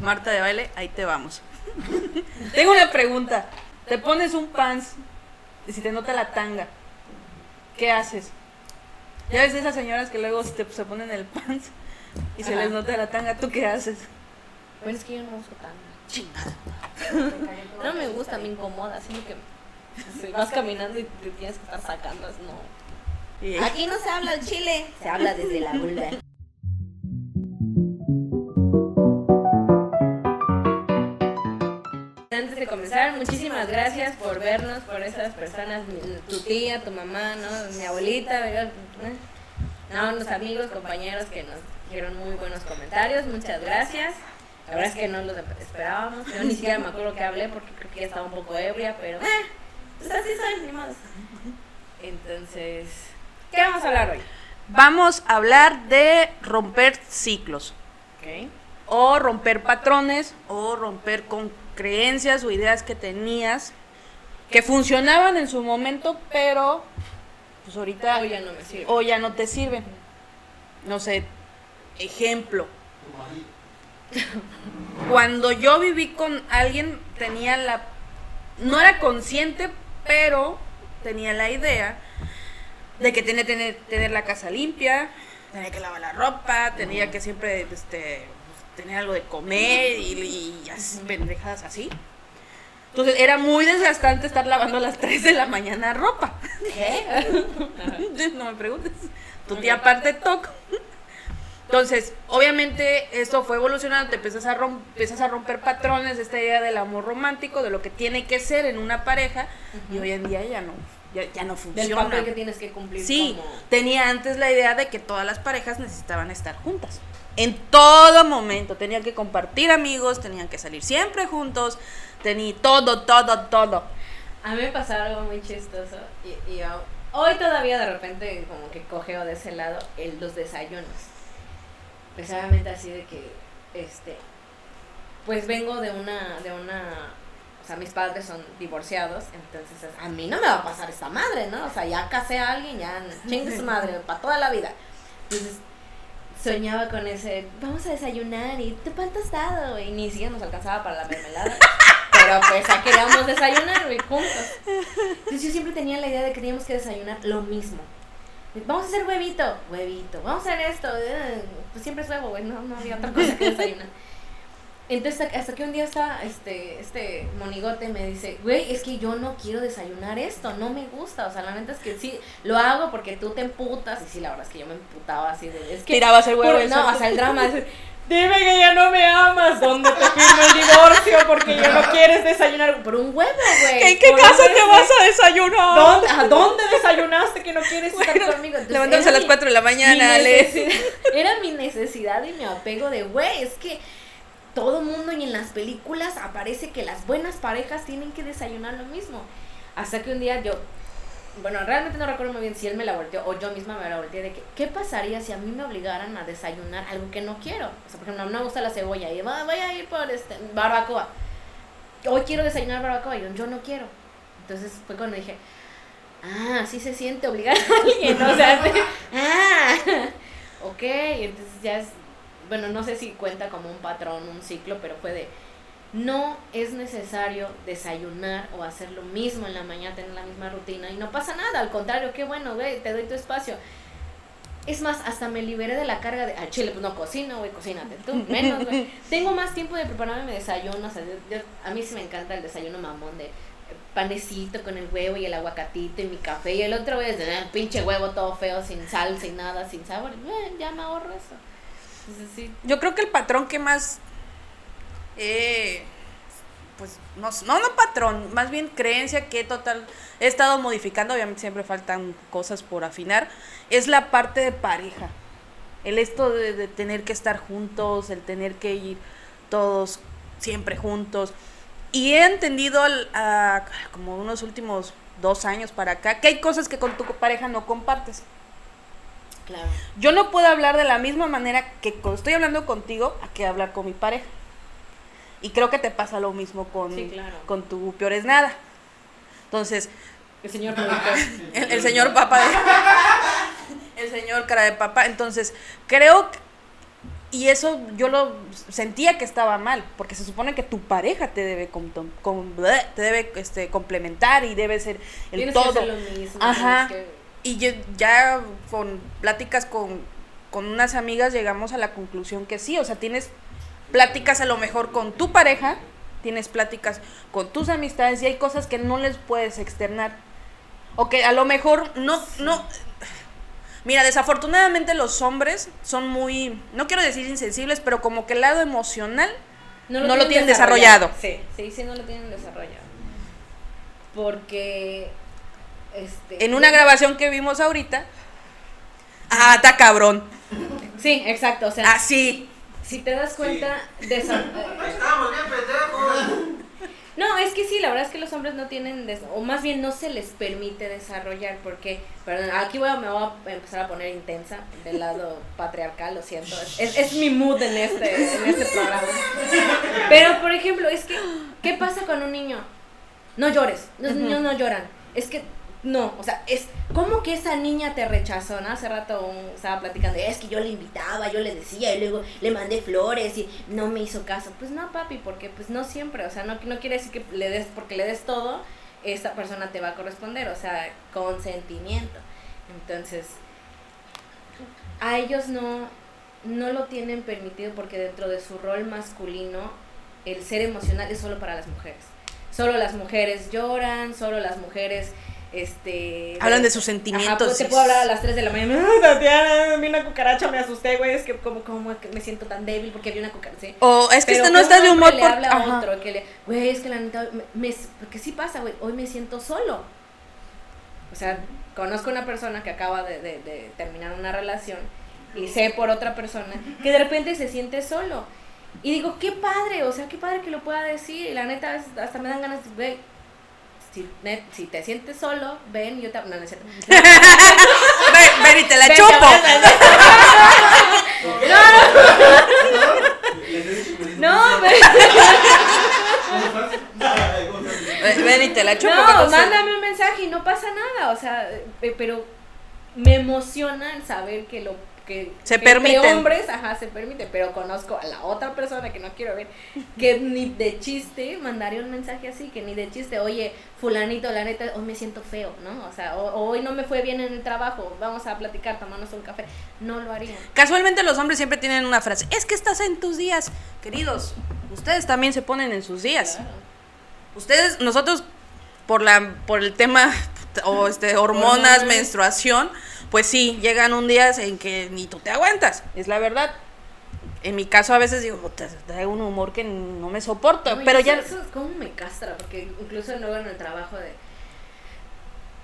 Marta de baile, ahí te vamos. Tengo una pregunta. Te pones un pants y si te nota la tanga, ¿qué haces? Ya ves esas señoras que luego se, se ponen el pants y se Ajá. les nota la tanga, ¿tú qué haces? Bueno, es que yo no uso tanga. Chingada. No me gusta, me incomoda, sino que vas caminando y te tienes que estar sacando, no. Aquí no se habla el chile, se habla desde la vulva. Muchísimas gracias por vernos, por esas personas, tu tía, tu mamá, ¿no? mi abuelita, ¿verdad? no, unos amigos, compañeros que nos dijeron muy buenos comentarios, muchas gracias. La verdad es que no los esperábamos, yo ni siquiera me acuerdo que hablé porque creo que ya estaba un poco ebria, pero eh, pues así soy, ni modo. Entonces, ¿qué vamos a hablar hoy? Vamos a hablar de romper ciclos. O romper patrones o romper con creencias o ideas que tenías que funcionaban en su momento, pero pues ahorita Hoy ya no me sirve. o ya no te sirven. No sé, ejemplo. Cuando yo viví con alguien tenía la no era consciente, pero tenía la idea de que tenía que tener, tener la casa limpia, tenía que lavar la ropa, tenía que siempre este, tener algo de comer y, y así, pendejadas así. Entonces era muy desgastante estar lavando a las 3 de la mañana ropa. ¿Qué? no me preguntes. Tu tía aparte toca. Entonces, obviamente esto fue evolucionando, te empiezas a, rom- empiezas a romper patrones, esta idea del amor romántico, de lo que tiene que ser en una pareja, y hoy en día ya no, ya, ya no Del funciona. papel que tienes que cumplir Sí, como... tenía antes la idea de que todas las parejas necesitaban estar juntas. En todo momento, tenían que compartir amigos, tenían que salir siempre juntos, tenía todo, todo, todo. A mí me pasó algo muy chistoso y, y hoy todavía de repente como que cogeo de ese lado el, los desayunos. Precisamente así de que, este, pues vengo de una, de una, o sea, mis padres son divorciados, entonces a mí no me va a pasar esta madre, ¿no? O sea, ya casé a alguien, ya chingue su madre, para toda la vida. Entonces soñaba con ese, vamos a desayunar y tu pan tostado, y ni siquiera nos alcanzaba para la mermelada. Pero pues ya queríamos desayunar, güey, juntos. Entonces yo siempre tenía la idea de que teníamos que desayunar lo mismo. Vamos a hacer huevito, huevito. Vamos a hacer esto. eh, Pues siempre es huevo, güey, no, no había otra cosa que desayunar. Entonces hasta, que un día está este, este monigote me dice, güey, es que yo no quiero desayunar esto, no me gusta. O sea, la neta es que sí, lo hago porque tú te emputas. Y sí, la verdad es que yo me emputaba así de... Es que Tirabas el huevo por- no, o sea, el drama es. Dime que ya no me amas, ¿dónde te firmo el divorcio? Porque ya no quieres desayunar por un huevo, güey. ¿En qué casa te vas a desayunar? ¿Dónde, ¿A dónde desayunaste que no quieres estar conmigo? Levantándose a las mi- 4 de la mañana, Ale. Era mi necesidad y mi apego de, güey, es que todo mundo y en las películas aparece que las buenas parejas tienen que desayunar lo mismo. Hasta que un día yo, bueno, realmente no recuerdo muy bien si él me la volteó o yo misma me la volteé de que, ¿qué pasaría si a mí me obligaran a desayunar algo que no quiero? O sea, por ejemplo, no me gusta la cebolla y "Va- voy a ir por este, barbacoa. Hoy quiero desayunar barbacoa y yo, yo no quiero. Entonces fue cuando dije, ah, así se siente obligar a alguien, o sea, ah, ok, entonces ya es, bueno, no sé si cuenta como un patrón, un ciclo, pero fue de, no es necesario desayunar o hacer lo mismo en la mañana, tener la misma rutina y no pasa nada, al contrario, qué bueno, güey, te doy tu espacio. Es más, hasta me liberé de la carga de, al chile, pues no cocino, güey, cocínate tú, menos, güey. Tengo más tiempo de prepararme mi desayuno, o sea, yo- yo- a mí sí me encanta el desayuno mamón de panecito con el huevo y el aguacatito y mi café, y el otro es de, "Ah, pinche huevo todo feo, sin sal, sin nada, sin sabor, ya me ahorro eso. Sí, Yo creo que el patrón que más. eh, pues no, no, no patrón, más bien creencia que total he estado modificando, obviamente siempre faltan cosas por afinar, es la parte de pareja. El esto de, tener que estar juntos, el tener que ir todos siempre juntos. Y he entendido al- como unos últimos dos años para acá que hay cosas que con tu pareja no compartes. Claro. Yo no puedo hablar de la misma manera que cuando estoy hablando contigo a que hablar con mi pareja. Y creo que te pasa lo mismo con, Sí, claro. con tu peor es nada. Entonces, El señor el, el señor papa de- el señor cara de papa. Entonces, creo que Y eso yo lo sentía que estaba mal, porque se supone que tu pareja te debe com- com- te debe este, complementar y debe ser el Tienes que todo. hacer lo mismo, Ajá. que- Y yo- ya con pláticas con, con unas amigas llegamos a la conclusión que sí, o sea, tienes pláticas a lo mejor con tu pareja, tienes pláticas con tus amistades y hay cosas que no les puedes externar. O que a lo mejor no, no. Mira, desafortunadamente los hombres son muy, no quiero decir insensibles, pero como que el lado emocional No lo tienen desarrollado. Sí, sí, sí, no lo tienen desarrollado. Porque. Este, en una grabación que vimos ahorita. Ah, está cabrón. Sí, exacto. O sea, Así. si te das cuenta, desa- Estamos bien pendejos. No, es que sí, la verdad es que los hombres no tienen, des- o más bien no se les permite desarrollar, porque, perdón, aquí voy a, me voy a empezar a poner intensa del lado patriarcal, lo siento, es, es mi mood en este, en este programa. Pero, por ejemplo, es que, ¿qué pasa con un niño? No llores, los niños no lloran, es que, no, o sea, es, ¿cómo que esa niña te rechazó? ¿no? Hace rato un- estaba platicando, es que yo le invitaba, yo le decía, y luego le mandé flores y no me hizo caso. Pues no, papi, porque pues no siempre, o sea, no, no quiere decir que le des, porque le des todo, esta persona te va a corresponder, o sea, consentimiento. Entonces, a ellos no, no lo tienen permitido porque dentro de su rol masculino, el ser emocional es solo para las mujeres. Solo las mujeres lloran, solo las mujeres este Hablan de sus Ajá, sentimientos. pues, te puedo hablar a las 3 de la mañana. "Ay, Tatiana, vi una cucaracha, me asusté, güey. Es que como, como me siento tan débil porque vi una cucaracha. ¿sí? O es que este no está de hombre humor le por- habla a ajá. otro que le, güey, es que la neta, me, porque sí pasa, güey, hoy me siento solo. O sea, conozco una persona que acaba de, de- de terminar una relación y sé por otra persona que de repente se siente solo. Y digo, qué padre, o sea, qué padre que lo pueda decir. Y la neta, hasta me dan ganas de, güey, si, net- si te sientes solo, ven, y yo te... No, no es cierto. Ven, ven y te la Ven, chupo. te abrazas. No, ve- Ven, ven y te la chupo. ¿qué no, mándame un mensaje y no pasa nada, o sea, eh, pero me emociona el saber que lo que Se que permiten. hombres, ajá, se permite, pero conozco a la otra persona que no quiero ver, que ni de chiste mandaría un mensaje así, que ni de chiste, oye, fulanito, la neta, hoy me siento feo, ¿no? O sea, hoy no me fue bien en el trabajo, vamos a platicar, tomarnos un café, no lo harían. Casualmente los hombres siempre tienen una frase, es que estás en tus días. Queridos, ustedes también se ponen en sus días. Claro. Ustedes, nosotros, por la, por el tema o este Hormonas. menstruación, pues sí, llegan un día en que ni tú te aguantas, es la verdad. En mi caso a veces digo, "Puta, traigo un humor que no me soporto, No, pero ya Eso es como me castra, porque incluso luego en el trabajo de.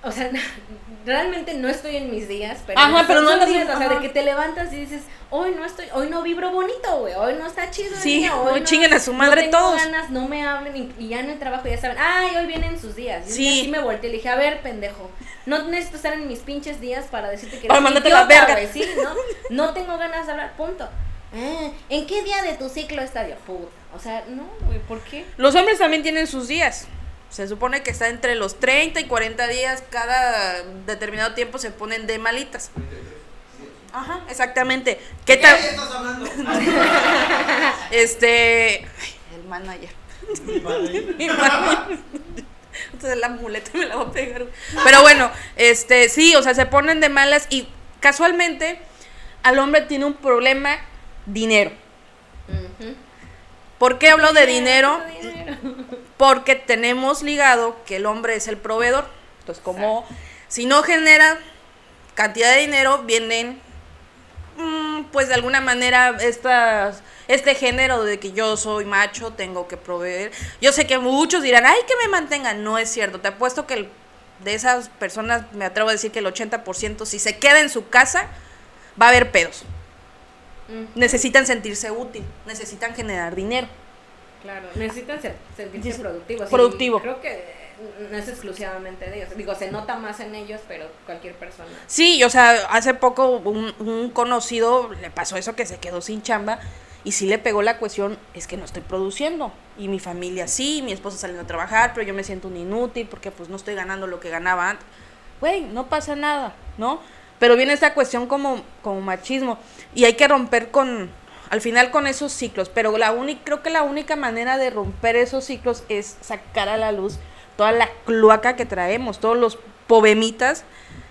O sea, realmente no estoy en mis días, pero. Ajá, pero no andas- días, O sea, de que te levantas y dices, hoy no estoy, hoy no vibro bonito, güey, hoy no está chido. Sí, día, hoy no- chinguen a su no madre tengo todos. ganas, no me hablen y, y ya en el trabajo ya saben, ay, hoy vienen sus días. Y día Sí. sí me volteé y le dije, a ver, pendejo, no necesito estar en mis pinches días para decirte que eres mándate idiota, la verga. sí, ¿no? No tengo ganas de hablar, punto. Ah, ¿En qué día de tu ciclo está Dios? Puta. O sea, no, güey, ¿por qué? los hombres también tienen sus días. Se supone que está entre los 30 y 40 días, cada determinado tiempo se ponen de malitas. Ajá, exactamente. ¿Qué ¿Qué tal? estás hablando? Este. ay, el manager. Mi manager. Entonces la muleta me la va a pegar. Pero bueno, este, sí, o sea, se ponen de malas y casualmente al hombre tiene un problema dinero. ¿Por qué hablo de dinero? Dinero. Porque tenemos ligado que el hombre es el proveedor. Entonces, como si no genera cantidad de dinero, vienen, mm, pues de alguna manera, estas, este género de que yo soy macho, tengo que proveer. Yo sé que muchos dirán, ay, que me mantengan. No es cierto. Te apuesto que el- de esas personas, me atrevo a decir que el 80%, si se queda en su casa, va a haber pedos. Mm, Necesitan sentirse útil, necesitan generar dinero. Claro, necesitan ser, sentirse Dice- productivos. y productivo. creo que no es exclusivamente de ellos. Digo, se nota más en ellos, pero cualquier persona. Sí, o sea, hace poco un, un conocido le pasó eso que se quedó sin chamba y sí le pegó la cuestión, es que no estoy produciendo. Y mi familia sí, mi esposa saliendo a trabajar, pero yo me siento un inútil porque pues no estoy ganando lo que ganaba antes. Güey, no pasa nada, ¿no? Pero viene esta cuestión como, como machismo y hay que romper con, al final con esos ciclos, pero la única, creo que la única manera de romper esos ciclos es sacar a la luz toda la cloaca que traemos, todos los povemitas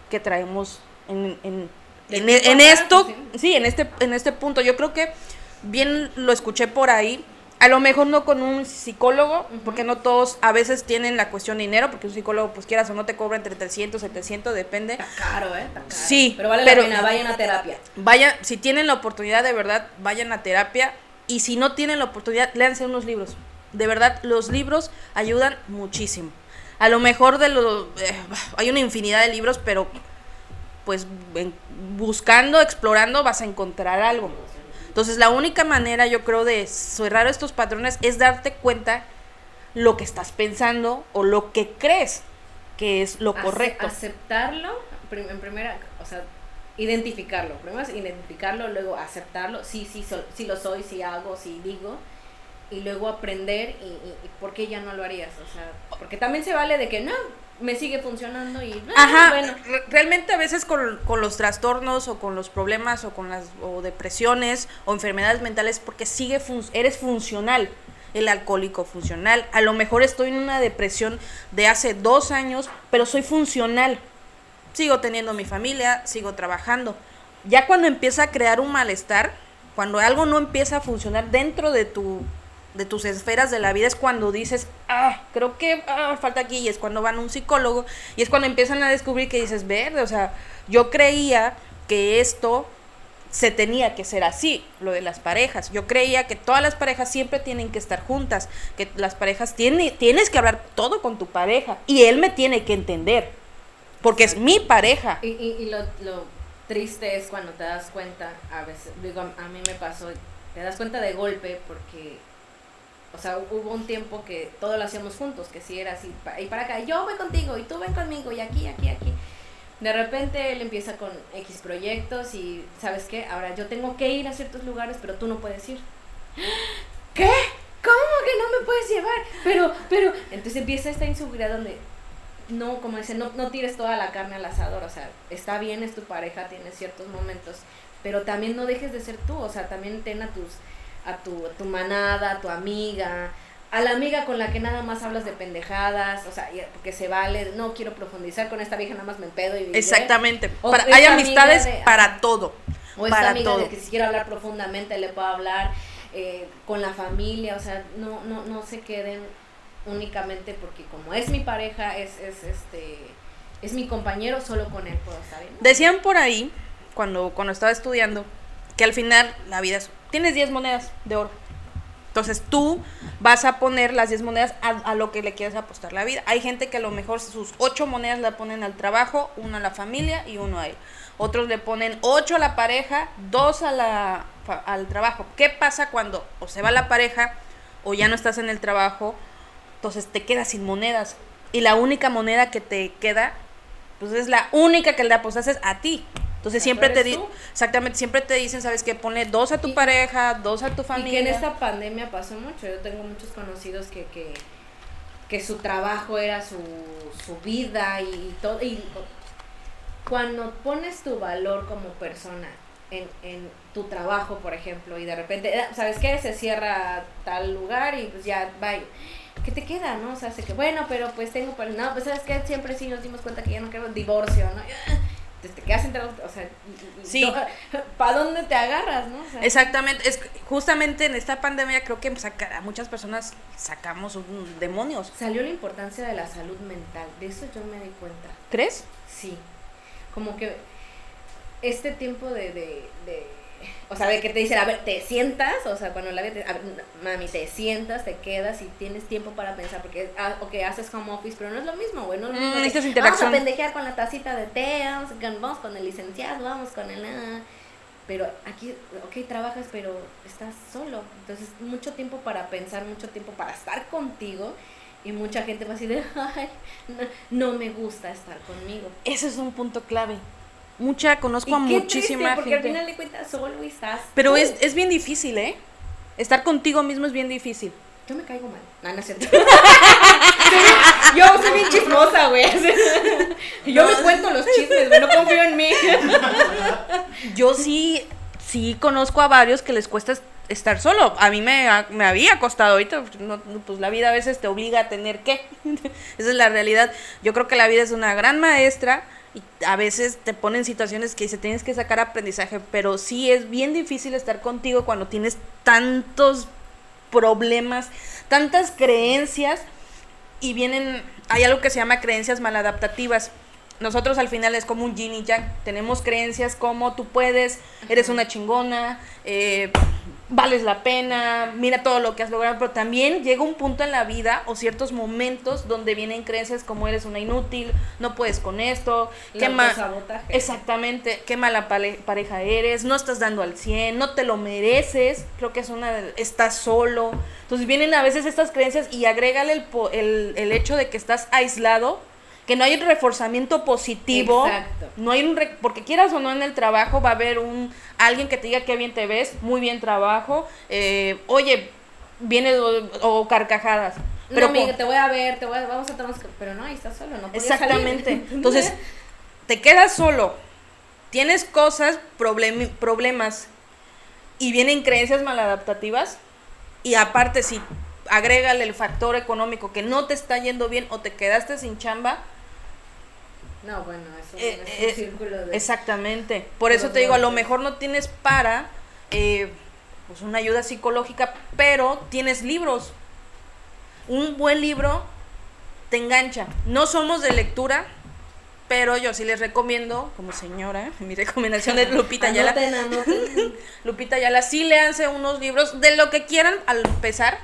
que traemos en, en, en, tiempo en esto, sí. sí, en este, en este punto. Yo creo que bien lo escuché por ahí. A lo mejor no con un psicólogo, porque no todos a veces tienen la cuestión de dinero, porque un psicólogo, pues quieras o no, te cobra entre 300, 700, depende. Está caro, ¿eh? Está caro. Sí, Pero vale pero- la pena, vayan a terapia. Vayan, si tienen la oportunidad, de verdad, vayan a terapia. Y si no tienen la oportunidad, léanse unos libros. De verdad, los libros ayudan muchísimo. A lo mejor de lo, eh, hay una infinidad de libros, pero pues en- buscando, explorando, vas a encontrar algo. Entonces, la única manera, yo creo, de cerrar estos patrones es darte cuenta lo que estás pensando o lo que crees que es lo Ace- correcto. Aceptarlo, en primera, o sea, identificarlo. Primero es identificarlo, luego aceptarlo. Sí, sí, so- sí lo soy, sí hago, sí digo. Y luego aprender y, y, y por qué ya no lo harías. O sea, porque también se vale de que no, me sigue funcionando y Ajá, bueno. re- realmente a veces con, con los trastornos o con los problemas o con las o depresiones o enfermedades mentales porque sigue fun- eres funcional, el alcohólico funcional. A lo mejor estoy en una depresión de hace dos años, pero soy funcional. Sigo teniendo mi familia, sigo trabajando. Ya cuando empieza a crear un malestar, cuando algo no empieza a funcionar dentro de tu de tus esferas de la vida es cuando dices, ah, creo que ah, falta aquí, y es cuando van a un psicólogo, y es cuando empiezan a descubrir que dices, verde, o sea, yo creía que esto se tenía que ser así, lo de las parejas. Yo creía que todas las parejas siempre tienen que estar juntas, que las parejas tiene, tienes que hablar todo con tu pareja, y él me tiene que entender, porque es mi pareja. Y, y, lo, lo triste es cuando te das cuenta, a veces, digo, a, a mí me pasó, te das cuenta de golpe porque, o sea, hubo un tiempo que todo lo hacíamos juntos, que si era así, y para acá, yo voy contigo, y tú ven conmigo, y aquí, aquí, aquí. De repente él empieza con X proyectos y, ¿sabes qué? Ahora yo tengo que ir a ciertos lugares, pero tú no puedes ir. ¿Qué? ¿Cómo que no me puedes llevar? Pero, pero, entonces empieza esta inseguridad donde no, como dicen, no, no tires toda la carne al asador, o sea, está bien, es tu pareja, tienes ciertos momentos, pero también no dejes de ser tú, o sea, también ten a tus, a tu, a tu manada, a tu amiga, a la amiga con la que nada más hablas de pendejadas, o sea, porque se vale, no quiero profundizar con esta vieja, nada más me pedo y Exactamente. O Para- esta hay amistades de- para todo. o esta para amiga todo. de que si quiero hablar profundamente le puedo hablar eh, con la familia, o sea, no, no, no se queden únicamente porque como es mi pareja, es, es este es mi compañero, solo con él puedo estar bien. Decían por ahí, cuando, cuando estaba estudiando, que al final la vida es... Tienes 10 monedas de oro. Entonces tú vas a poner las 10 monedas a, lo que le quieras apostar la vida. Hay gente que a lo mejor sus 8 monedas la ponen al trabajo, una a la familia y uno a él. Otros le ponen 8 a la pareja, 2 a la, al trabajo. ¿Qué pasa cuando o se va la pareja o ya no estás en el trabajo? Entonces te quedas sin monedas. Y la única moneda que te queda, pues es la única que le apostaste a ti. Entonces siempre te eres di tú. exactamente, siempre te dicen, ¿sabes qué? Ponle dos a tu Y- pareja, dos a tu Y familia. que en esta pandemia pasó mucho. Yo tengo muchos conocidos que, que, que su trabajo era su, su vida y todo. Y cuando pones tu valor como persona en, en tu trabajo, por ejemplo, y de repente, eh, ¿sabes qué? Se cierra tal lugar y pues ya, bye. ¿Qué te queda, no? O sea, sé que, bueno, pero pues tengo, no, pues sabes que siempre sí nos dimos cuenta que ya no quiero divorcio, ¿no? Entonces te quedas entre, o sea, Sí. ¿para dónde te agarras, no? O sea, Exactamente, es justamente en esta pandemia creo que saca- a muchas personas sacamos un- demonios. Salió la importancia de la salud mental, de eso yo me di cuenta. ¿Crees? Sí, como que este tiempo de, de, de- o sea, de que te dicen, a ver, te sientas, o sea, cuando la te, a ver, mami, te sientas, te quedas y tienes tiempo para pensar, porque, ah, ok, haces home office, pero no es lo mismo, güey, no es lo Mm, de, Vamos a pendejear con la tacita de té, vamos con, vamos con el licenciado, vamos con el... ah, pero aquí, ok, trabajas, pero estás solo. Entonces, mucho tiempo para pensar, mucho tiempo para estar contigo. Y mucha gente va así de, ay, no, no me gusta estar conmigo. Ese es un punto clave. Mucha, conozco Y a qué muchísima triste, porque gente. al final de cuentas solo estás. Pero tú. es, es bien difícil, ¿eh? Estar contigo mismo es bien difícil. Yo me caigo mal. No, no es cierto. Yo soy bien chismosa, güey. Yo me cuento los chismes, güey. No confío en mí. Yo sí sí conozco a varios que les cuesta estar solo. A mí me, me había costado ahorita, no, pues la vida a veces te obliga a tener que. Esa es la realidad. Yo creo que la vida es una gran maestra y a veces te pone en situaciones que se tienes que sacar aprendizaje, pero sí es bien difícil estar contigo cuando tienes tantos problemas, tantas creencias y vienen, hay algo que se llama creencias maladaptativas. Nosotros al final es como un yin y yang. Tenemos creencias como tú puedes, eres una chingona, eh, vales la pena, mira todo lo que has logrado, pero también llega un punto en la vida o ciertos momentos donde vienen creencias como eres una inútil, no puedes con esto, qué. Exactamente, qué mala pareja eres, no estás dando al 100, no te lo mereces, creo que es una, de- estás solo. Entonces vienen a veces estas creencias y agrégale el, po- el, el hecho de que estás aislado, que no hay un reforzamiento positivo, Exacto. no hay un, re- porque quieras o no en el trabajo va a haber un, alguien que te diga qué bien te ves, muy bien trabajo, eh, oye, viene o, o carcajadas. Pero no, amiga, te voy a ver, te voy a, vamos a tomar... Pero no, ahí estás solo, no Exactamente. salir. Entonces, te quedas solo, tienes cosas, problem- problemas y vienen creencias maladaptativas y aparte si agrégale el factor económico que no te está yendo bien o te quedaste sin chamba, No, bueno, eso Eh, es eh, un círculo de... exactamente. Por eso te digo, a lo mejor no tienes para eh, pues una ayuda psicológica, pero tienes libros. Un buen libro te engancha. No somos de lectura, pero yo sí les recomiendo, como señora, mi recomendación es Lupita Ayala. Lupita Ayala, sí léanse unos libros de lo que quieran al empezar,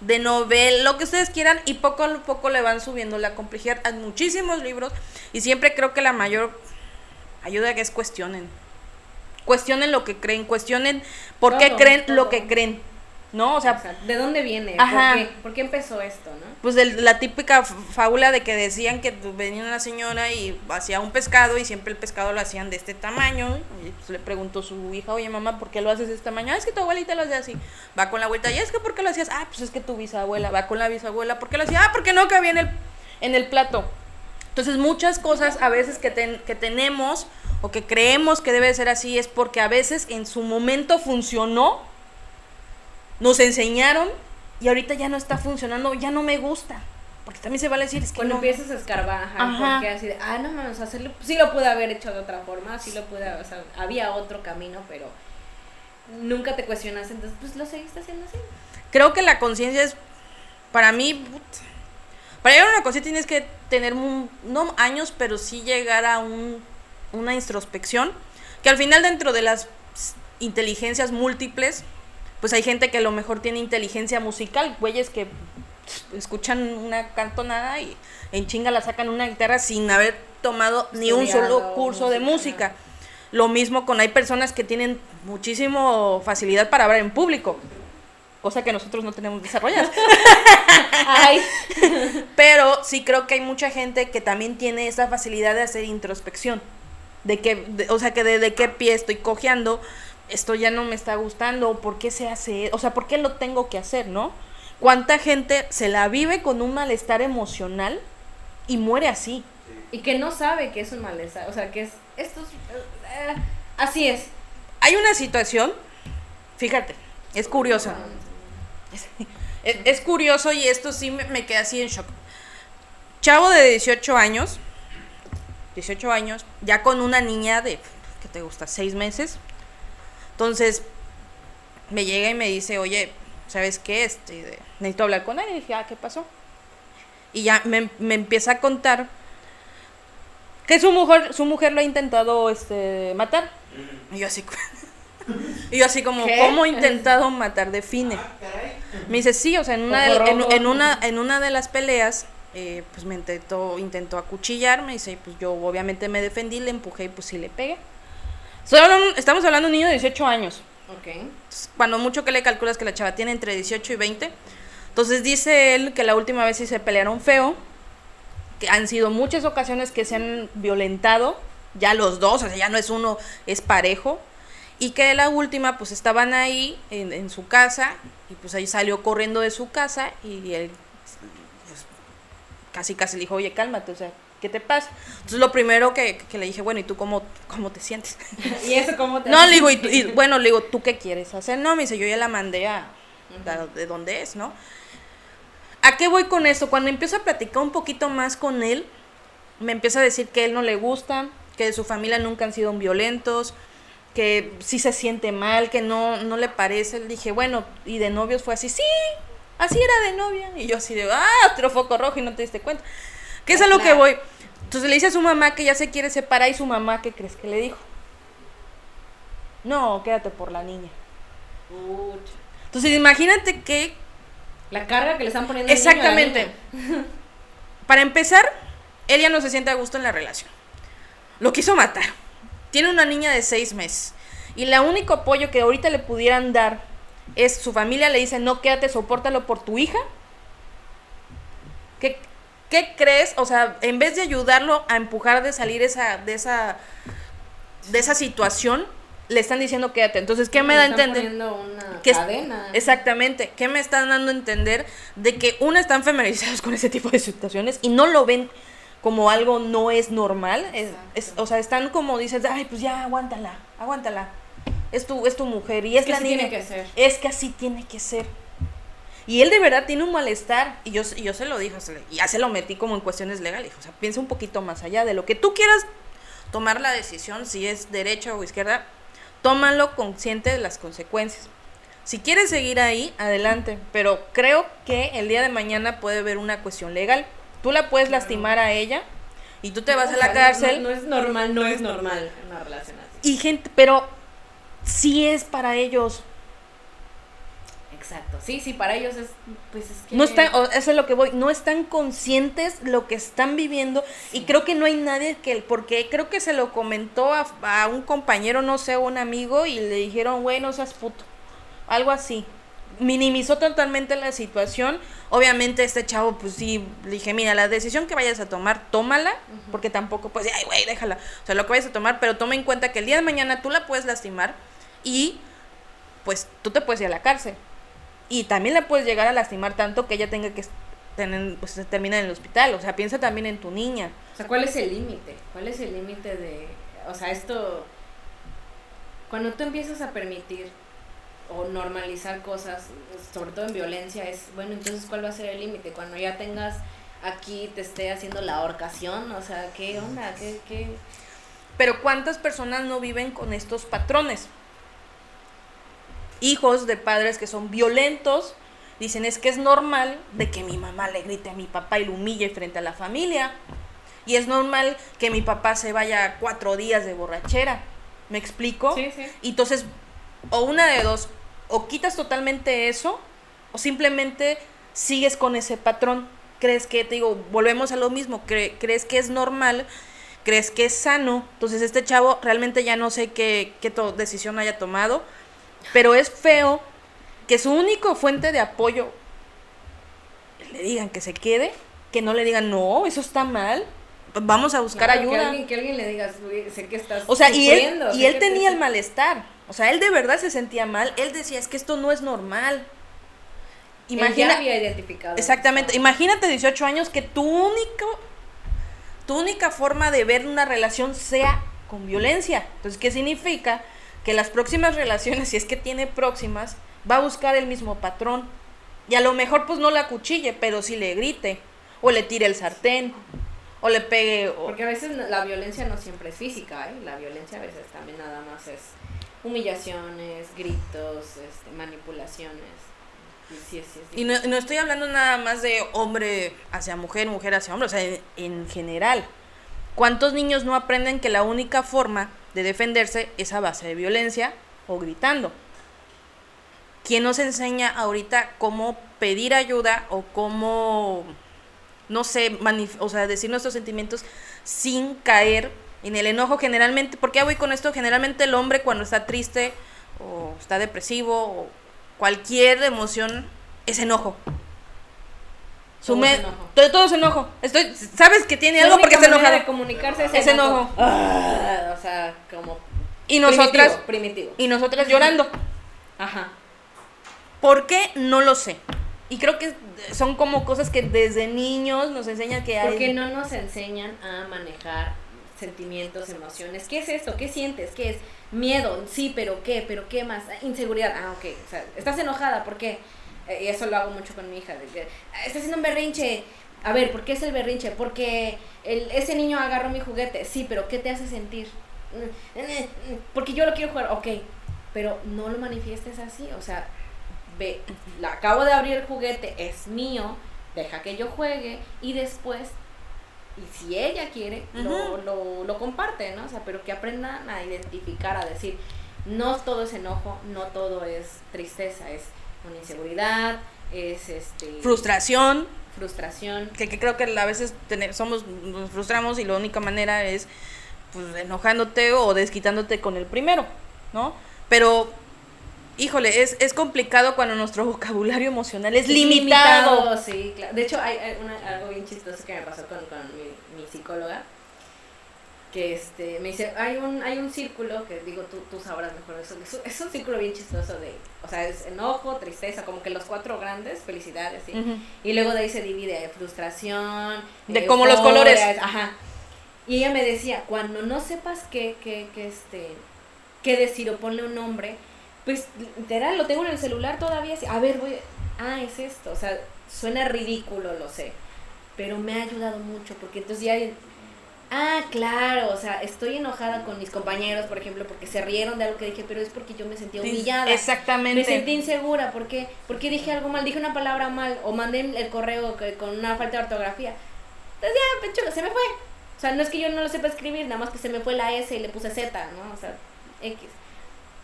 de novel, lo que ustedes quieran, y poco a poco le van subiendo la complejidad. Hay muchísimos libros, y siempre creo que la mayor ayuda que es cuestionen. Cuestionen lo que creen, cuestionen por qué Todo, creen lo que creen. ¿No? O sea. ¿De dónde viene? Ajá. ¿Por qué? ¿Por qué empezó esto, no? pues de la típica fábula de que decían que venía una señora y hacía un pescado y siempre el pescado lo hacían de este tamaño. Y pues le preguntó su hija, oye mamá, ¿por qué lo haces de este tamaño? "Ah, es que tu abuelita lo hacía así. Va con la abuelita, y es que ¿por qué lo hacías? Ah, pues es que tu bisabuela. Va con la bisabuela, ¿por qué lo hacía? Ah, porque no cabía en el, en el plato. Entonces muchas cosas a veces que, ten- que tenemos o que creemos que debe ser así es porque a veces en su momento funcionó, nos enseñaron y ahorita ya no está funcionando, ya no me gusta. Porque también se vale decir, es que Cuando no. empiezas a escarbar, ajá, porque así de, ah, no mames, hacerlo, sí lo pude haber hecho de otra forma, sí lo pude, o sea, había otro camino, pero nunca te cuestionaste, entonces pues lo seguiste haciendo así. Creo que la conciencia es, para mí, para llegar a una conciencia tienes que tener, un- no años, pero sí llegar a un, una introspección, que al final dentro de las inteligencias múltiples, pues hay gente que a lo mejor tiene inteligencia musical, güeyes que escuchan una cantonada y en chinga la sacan una guitarra sin haber tomado ni un solo curso de música. Lo mismo con hay personas que tienen muchísimo facilidad para hablar en público, cosa que nosotros no tenemos desarrollada. Pero sí creo que hay mucha gente que también tiene esa facilidad de hacer introspección. De que, de- o sea, que de, de qué pie estoy cojeando, esto ya no me está gustando, ¿por qué se hace? O sea, ¿por qué lo tengo que hacer, no? ¿Cuánta gente se la vive con un malestar emocional y muere así? y que no sabe que es un malestar, o sea, que es, esto es, eh, así es. Hay una situación, fíjate, es curiosa. Es, es curioso y esto sí me, me queda así en shock. Chavo de 18 años, 18 años, ya con una niña de, ¿qué te gusta? 6 meses. Entonces, me llega y me dice, oye, ¿sabes qué? Este, necesito hablar con él. Y dije, ah, ¿qué pasó? Y ya me, me empieza a contar que su mujer, su mujer lo ha intentado este, matar. Y yo así, y yo así como, ¿Qué? ¿cómo ha intentado matar? Define. Me dice, sí, o sea, en una, de, en, una, en una de las peleas, eh, pues me intentó, intentó acuchillar, me dice, y pues yo obviamente me defendí, le empujé y pues sí le pegué. Estamos hablando de un niño de 18 años. Ok. Entonces, cuando mucho que le calculas que la chava tiene entre 18 y 20. Entonces dice él que la última vez sí se pelearon feo, que han sido muchas ocasiones que se han violentado, ya los dos, o sea, ya no es uno, es parejo, y que la última pues estaban ahí en, en su casa, y pues ahí salió corriendo de su casa, y él pues, casi casi le dijo, oye, cálmate, o sea, ¿qué te pasa? Entonces lo primero que, que le dije, bueno, ¿y tú cómo, cómo te sientes? ¿Y eso cómo te No, le digo, y, y, bueno, le digo, ¿tú qué quieres hacer? No, me dice, yo ya la mandé a, a- de dónde es, ¿no? ¿A qué voy con esto? Cuando empiezo a platicar un poquito más con él, me empieza a decir que a él no le gusta, que de su familia nunca han sido violentos, que sí se siente mal, que no, no le parece. Le dije, bueno, y de novios fue así, sí, así era de novia. Y yo así de, ah, otro foco rojo y no te diste cuenta. ¿Qué es a lo que voy? Entonces le dice a su mamá que ya se quiere separar y su mamá, ¿qué crees que le dijo? No, quédate por la niña. Entonces imagínate que La carga que le están poniendo niño Exactamente. Para empezar, él ya no se siente a gusto en la relación. Lo quiso matar. Tiene una niña de seis meses. Y el único apoyo que ahorita le pudieran dar es su familia le dice, no quédate, sopórtalo por tu hija. ¿Qué, qué crees? O sea, en vez de ayudarlo a empujar de salir esa, de esa, de esa situación, le están diciendo quédate. Entonces, ¿qué me da a entender? poniendo una que cadena. Exactamente. ¿Qué me están dando a entender? De que una están familiarizados con ese tipo de situaciones y no lo ven como algo no es normal. Es- es- o sea, están como dices, ay, pues ya, aguántala, aguántala. Es tu, es tu mujer y es que la así niña. tiene que ser. Es que así tiene que ser. Y él de verdad tiene un malestar. Y yo, y yo se lo dije, y ya se lo metí como en cuestiones legales. O sea, piensa un poquito más allá de lo que tú quieras tomar la decisión, si es derecha o izquierda, tómalo consciente de las consecuencias. Si quieres seguir ahí, adelante. Pero creo que el día de mañana puede haber una cuestión legal. Tú la puedes lastimar a ella y tú te vas a O la cárcel. No, no es normal, no es normal una relación así. Y gente, pero sí es para ellos. Exacto. Sí, sí, para ellos es. Pues es que. No están, o eso es lo que voy, no están conscientes lo que están viviendo y creo que no hay nadie que, porque creo que se lo comentó a, a un compañero, no sé, un amigo y le dijeron, güey, no seas puto, algo así. Minimizó totalmente la situación. Obviamente este chavo, pues sí, le dije, mira, la decisión que vayas a tomar, tómala, porque tampoco, pues, ay, güey, déjala. O sea, lo que vayas a tomar, pero toma en cuenta que el día de mañana tú la puedes lastimar y, pues, tú te puedes ir a la cárcel. Y también la puedes llegar a lastimar tanto que ella tenga que tener, pues, terminar en el hospital. O sea, piensa también en tu niña. O sea, ¿cuál es el límite? ¿Cuál es el límite de.? O sea, esto. Cuando tú empiezas a permitir o normalizar cosas, sobre todo en violencia, es. Bueno, entonces, ¿cuál va a ser el límite? Cuando ya tengas aquí, te esté haciendo la ahorcación, o sea, ¿qué onda? ¿Qué.? qué? Pero ¿cuántas personas no viven con estos patrones? Hijos de padres que son violentos, dicen es que es normal de que mi mamá le grite a mi papá y lo humille frente a la familia. Y es normal que mi papá se vaya cuatro días de borrachera. ¿Me explico? Sí, sí. Y entonces, o una de dos, o quitas totalmente eso, o simplemente sigues con ese patrón. ¿Crees que, te digo, volvemos a lo mismo, cre- crees que es normal, crees que es sano? Entonces este chavo realmente ya no sé qué, qué decisión haya tomado, pero es feo que su único fuente de apoyo le digan que se quede, que no le digan, no, eso está mal, vamos a buscar Claro, Que ayuda. alguien, que alguien le diga, "Güey, sé que estás. O sea, y él, y él que te- tenía el malestar. O sea, él de verdad se sentía mal. Él decía, es que esto no es normal. Él ya Imagina, había identificado. exactamente, imagínate 18 años que tu único, tu única forma de ver una relación sea con violencia. Entonces, ¿qué significa? Que las próximas relaciones, si es que tiene próximas, va a buscar el mismo patrón. Y a lo mejor pues no la cuchille, pero sí le grite, o le tire el sartén, o le pegue, o- Porque a veces la violencia no siempre es física, ¿eh? La violencia a veces también nada más es humillaciones, gritos, este, manipulaciones. Y sí, sí, sí. Y no, no estoy hablando nada más de hombre hacia mujer, mujer hacia hombre, o sea, en, en general. ¿Cuántos niños no aprenden que la única forma de defenderse es a base de violencia o gritando? ¿Quién nos enseña ahorita cómo pedir ayuda o cómo, no sé, o sea, decir nuestros sentimientos sin caer en el enojo generalmente? ¿Por qué voy con esto? Generalmente el hombre cuando está triste o está depresivo o cualquier emoción es enojo. Su Todo enojo. Todo, todo es enojo. Estoy, sabes que tiene La algo porque de comunicarse es, enojo. Ah, o sea, como Y nosotras primitivo, primitivo. y nosotras llorando. Ajá. ¿Por qué? No lo sé. Y creo que son como cosas que desde niños nos enseñan que hay... Porque no nos enseñan a manejar sentimientos, emociones. ¿Qué es esto? ¿Qué sientes? ¿Qué es? Miedo, sí, pero ¿qué? ¿Pero qué más? Inseguridad, ah, ok. O sea, estás enojada, ¿por qué? Y eso lo hago mucho con mi hija. de que, "Ah, Está haciendo un berrinche. A ver, ¿por qué es el berrinche? Porque el, ese niño agarró mi juguete. Sí, pero ¿qué te hace sentir? "Mm, eh, eh, Porque yo lo quiero jugar. Ok, pero no lo manifiestes así. O sea, ve, la acabo de abrir el juguete, es mío, deja que yo juegue y después, y si ella quiere, lo, lo, lo comparte, ¿no? O sea, pero que aprendan a identificar, a decir, no todo es enojo, no todo es tristeza, es una inseguridad, es este Frustración, frustración. que, que creo que a veces tener- somos, nos frustramos y la única manera es pues enojándote o desquitándote con el primero, ¿no? Pero, híjole, es, es complicado cuando nuestro vocabulario emocional es limitado. sí, claro. De hecho, hay, hay una- algo bien chistoso que me pasó con, con mi, mi psicóloga. Que este, me dice, hay un, hay un círculo, que digo, tú, tú sabrás mejor eso. Es un, es un círculo bien chistoso de, o sea, es enojo, tristeza, como que los cuatro grandes, felicidades. Y luego de ahí se divide frustración. De como los colores. Ajá. Y ella me decía, cuando no sepas qué, qué, qué, este, qué decir o ponle un nombre, pues literal, lo tengo en el celular todavía. así, A ver, voy. Ah, es esto. O sea, suena ridículo, lo sé. Pero me ha ayudado mucho porque entonces ya. Ah, claro, o sea, estoy enojada con mis compañeros, por ejemplo, porque se rieron de algo que dije, pero es porque yo me sentía humillada. Exactamente. Me sentí insegura porque porque dije algo mal, dije una palabra mal o mandé el correo que- con una falta de ortografía. Entonces ya, pechuga, se me fue. O sea, no es que yo no lo sepa escribir, nada más que se me fue la S y le puse Z, ¿no? O sea, X.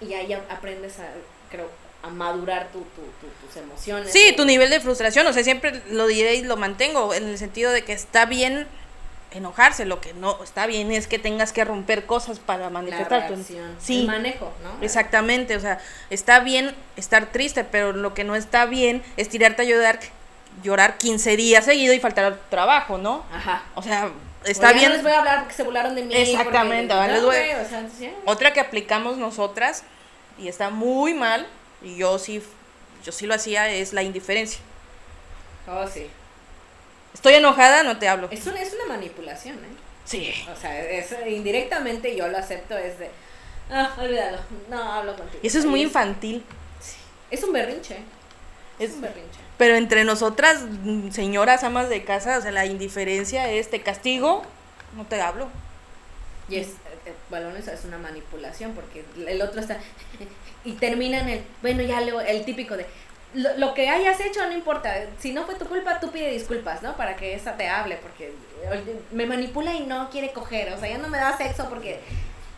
Y ahí aprendes a, creo, a madurar tu, tu, tu- tus emociones. Sí, tu nivel de frustración, o sea, siempre lo diré y lo mantengo en el sentido de que está bien enojarse, lo que no está bien es que tengas que romper cosas para manifestar tu Sí. el manejo, ¿no? Exactamente, o sea, está bien estar triste, pero lo que no está bien es tirarte a llorar, llorar 15 días seguido y faltar al trabajo, ¿no? Ajá. O sea, está bien. No les voy a hablar porque se burlaron de mí. Exactamente, porque- no, voy- o sea, entonces. Otra que aplicamos nosotras y está muy mal y yo sí yo sí lo hacía es la indiferencia. Oh, sí. Estoy enojada, no te hablo. Es una, es una manipulación, ¿eh? Sí. O sea, es, indirectamente yo lo acepto, es de, ah, olvídalo, no hablo contigo. Y eso es muy infantil. Es un berrinche, es, Es- un berrinche. Pero entre nosotras, mm, señoras amas de casa, o sea, la indiferencia es te castigo, no te hablo. Y es, eh, bueno, eso es una manipulación porque el otro está, y termina en el, bueno, ya leo, el típico de, lo, lo que hayas hecho no importa, si no fue tu culpa, tú pide disculpas, ¿no? Para que esa te hable, porque oye, me manipula y no quiere coger, o sea, ya no me da sexo porque,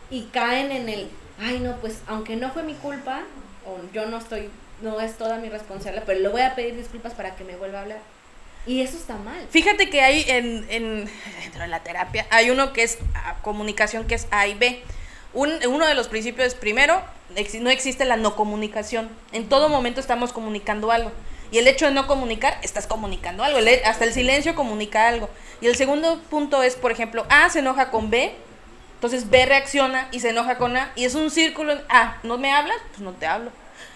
y caen en el, ay, no, pues, aunque no fue mi culpa, o yo no estoy, no es toda mi responsabilidad, pero le voy a pedir disculpas para que me vuelva a hablar. Y eso está mal. Fíjate que hay en, en, dentro de la terapia, hay uno que es comunicación, que es A y B. Un, uno de los principios es, primero, ex- no existe la no comunicación. En todo momento estamos comunicando algo. Y el hecho de no comunicar, estás comunicando algo. El hasta el silencio comunica algo. Y el segundo punto es, por ejemplo, A se enoja con B, entonces B reacciona y se enoja con A. Y es un círculo. en, A, ¿no me hablas? Pues no te hablo.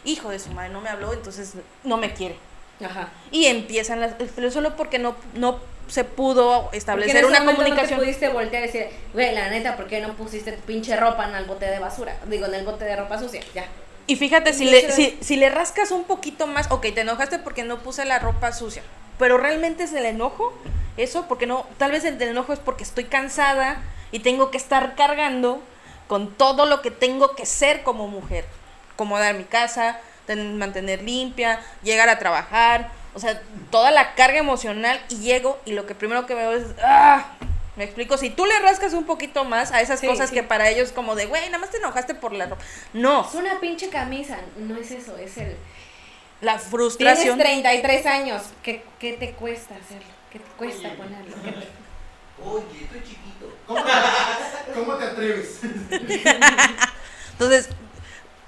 Hijo de su madre, no me habló, entonces no me quiere. Ajá. Y empiezan las, pero solo porque no, no se pudo establecer en ese una comunicación. No te pudiste voltear y decir, güey, la neta, ¿por qué no pusiste tu pinche ropa en el bote de basura? Digo, en el bote de ropa sucia, ya. Y fíjate, si le, si, si le rascas un poquito más, ok, te enojaste porque no puse la ropa sucia, pero realmente es el enojo, eso, porque no, tal vez el del enojo es porque estoy cansada y tengo que estar cargando con todo lo que tengo que ser como mujer, acomodar mi casa, ten- mantener limpia, llegar a trabajar, o sea, toda la carga emocional y llego y lo que primero que veo es, ah, me explico, si tú le rascas un poquito más a esas Sí, cosas sí. que para ellos como de, güey, nada más te enojaste por la ropa, no, Es una pinche camisa, no es eso, es el... la Tienes frustración. 33 años, ¿qué, qué te cuesta hacerlo? ¿Qué te cuesta Oye. ponerlo? ¿Qué te- Oye, estoy chiquito. ¿Cómo te, cómo te atreves? Entonces,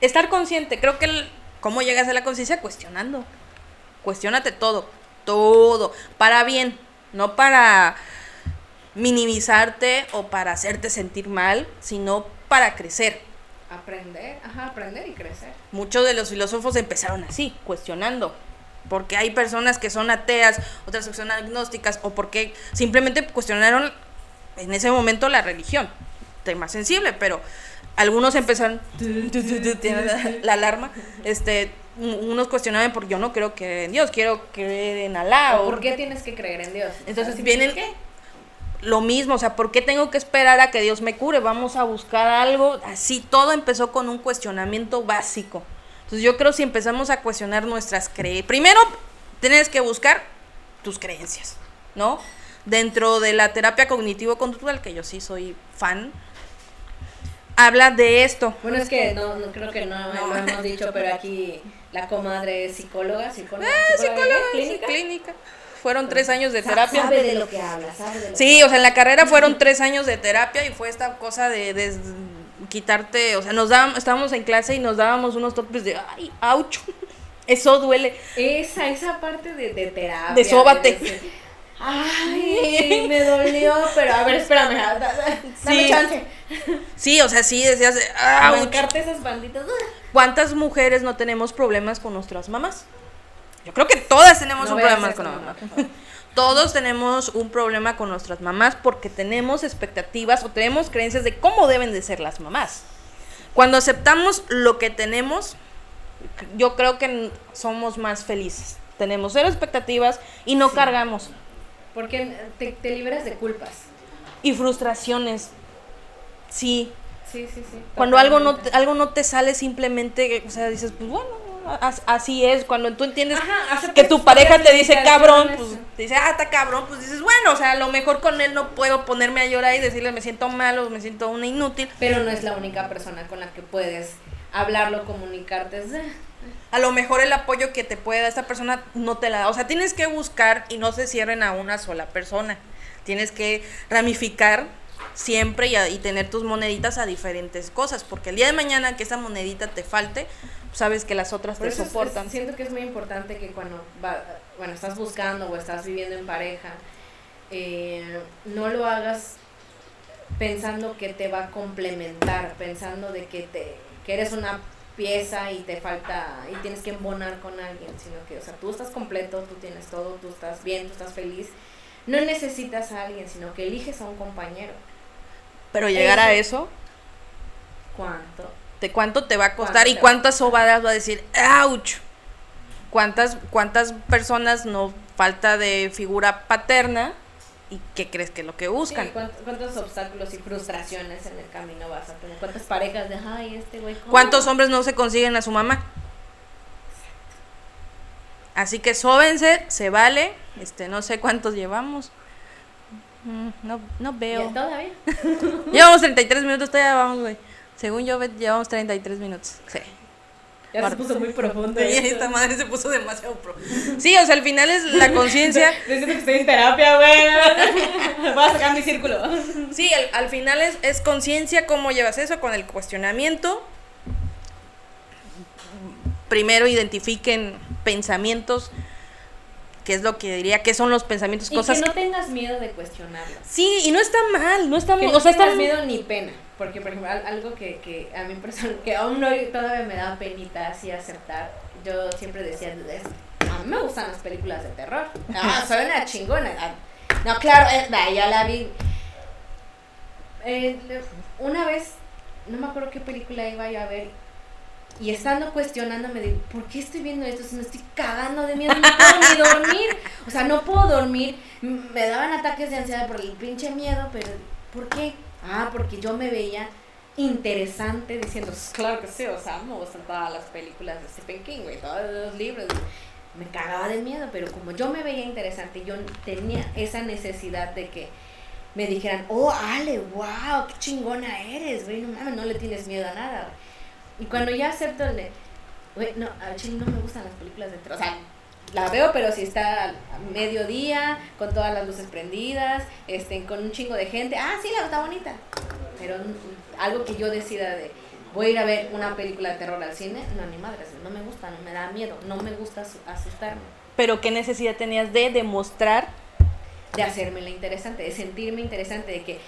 estar consciente, creo que el, cómo llegas a la conciencia cuestionando. Cuestiónate todo, todo, para bien, no para minimizarte o para hacerte sentir mal, sino para crecer. Aprender, ajá, aprender y crecer. Muchos de los filósofos empezaron así, cuestionando. porque hay personas que son ateas, otras que son agnósticas, o porque simplemente cuestionaron en ese momento la religión. Tema sensible, pero algunos empezaron la alarma, este unos cuestionaban porque yo no creo que en Dios, quiero creer en Alá. ¿Por qué tienes que creer en Dios? Entonces vienen lo mismo, o sea, ¿por qué tengo que esperar a que Dios me cure? Vamos a buscar algo. Así todo empezó con un cuestionamiento básico. Entonces yo creo si empezamos a cuestionar nuestras creencias, primero tienes que buscar tus creencias, ¿no? Dentro de la terapia cognitivo-conductual, que yo sí soy fan, habla de esto. Bueno, es que no, no creo que no, lo hemos dicho, pero aquí la comadre es psicóloga, psicóloga, eh, psicóloga, clínica. clínica. Fueron tres años de terapia. Sabe de lo que habla, sabe de lo Sí, o sea, en la carrera fueron tres años de terapia y fue esta cosa de, de quitarte, o sea, nos dábamos, estábamos en clase y nos dábamos unos topes de, ay, ouch, eso duele. Esa, esa parte de, de terapia. De sóbate. Ay, me dolió, pero a ver, espérame, dame sí. chance. Sí, o sea, sí decías, arrancarte esas banditas. ¿Cuántas mujeres no tenemos problemas con nuestras mamás? Yo creo que todas tenemos un problema con nuestras mamás. Todos tenemos un problema con nuestras mamás porque tenemos expectativas o tenemos creencias de cómo deben de ser las mamás. Cuando aceptamos lo que tenemos, yo creo que somos más felices. Tenemos cero expectativas y no cargamos. Porque te, te liberas de culpas. Y frustraciones. Sí. Sí, sí, sí. Cuando algo no, te, algo no te sale simplemente, o sea, dices, pues bueno, así es. Cuando tú entiendes que tu pareja te dice cabrón, pues te dice, ah, está cabrón, pues dices, bueno, o sea, a lo mejor con él no puedo ponerme a llorar y decirle me siento mal o me siento una inútil. Pero no es la única persona con la que puedes hablarlo, comunicarte. A lo mejor el apoyo que te puede dar esta persona no te la da. O sea, tienes que buscar y no se cierren a una sola persona. Tienes que ramificar siempre y, y, tener tus moneditas a diferentes cosas, porque el día de mañana que esa monedita te falte, sabes que las otras te soportan. siento que es muy importante que cuando va, bueno, estás buscando o estás viviendo en pareja, eh, no lo hagas pensando que te va a complementar, pensando de que, te, que eres una pieza y te falta y tienes que embonar con alguien, sino que, o sea, tú estás completo, tú tienes todo, tú estás bien, tú estás feliz. No necesitas a alguien, sino que eliges a un compañero. Pero llegar a eso. ¿Cuánto? ¿De cuánto te va a costar y cuántas sobadas va a decir, ¡ouch! ¿Cuántas, ¿Cuántas personas no falta de figura paterna y qué crees que es lo que buscan? ¿cuántos, obstáculos y frustraciones en el camino vas a tener? ¿Cuántas parejas de, ay, este güey? ¿Cuántos hombres no se consiguen a su mamá? Así que sóbense, se vale. Este, no sé cuántos llevamos. Mm, no, no veo. ¿Todavía? Llevamos 33 minutos, todavía vamos, güey. Según yo, llevamos 33 minutos. Sí. Ya se puso muy profundo. Y esta madre se puso demasiado profundo. Sí, o sea, al final es la conciencia. Siento que estoy en terapia, güey. Voy a sacar mi círculo. Sí, al, final es, es conciencia cómo llevas eso con el cuestionamiento. Primero identifiquen pensamientos que es lo que diría, que son los pensamientos, y cosas que no tengas miedo de cuestionarlos. Sí, y no está mal, no está mal. No o sea, tengas miedo ni pena. Porque, por ejemplo, algo que, que a mí personal, que aún hoy todavía me da penita así aceptar, yo siempre decía, a mí me gustan las películas de terror. No, soy una chingona. Ah, no, claro, eh, ya la vi. Eh, una vez, no me acuerdo qué película iba yo a ver, y estando cuestionándome de, ¿por qué estoy viendo esto? Si me estoy cagando de miedo, no puedo ni dormir. O sea, no puedo dormir. Me daban ataques de ansiedad por el pinche miedo, pero ¿por qué? Ah, porque yo me veía interesante diciendo, claro que sí, o sea, me gustan todas las películas de Stephen King, güey, todos los libros. Me cagaba de miedo, pero como yo me veía interesante, yo tenía esa necesidad de que me dijeran, oh, Ale, wow, qué chingona eres, güey, no mames, no le tienes miedo a nada. Y cuando ya acepto el de, güey, no, a Chile no me gustan las películas de terror, o sea, la veo, pero si está a mediodía, con todas las luces prendidas, este, con un chingo de gente, ah, sí, la está bonita. Pero algo que yo decida de, voy a ir a ver una película de terror al cine, no, ni madre, no me gusta, no me da miedo, no me gusta asustarme. Pero ¿qué necesidad tenías de demostrar de hacerme la interesante, de sentirme interesante, de que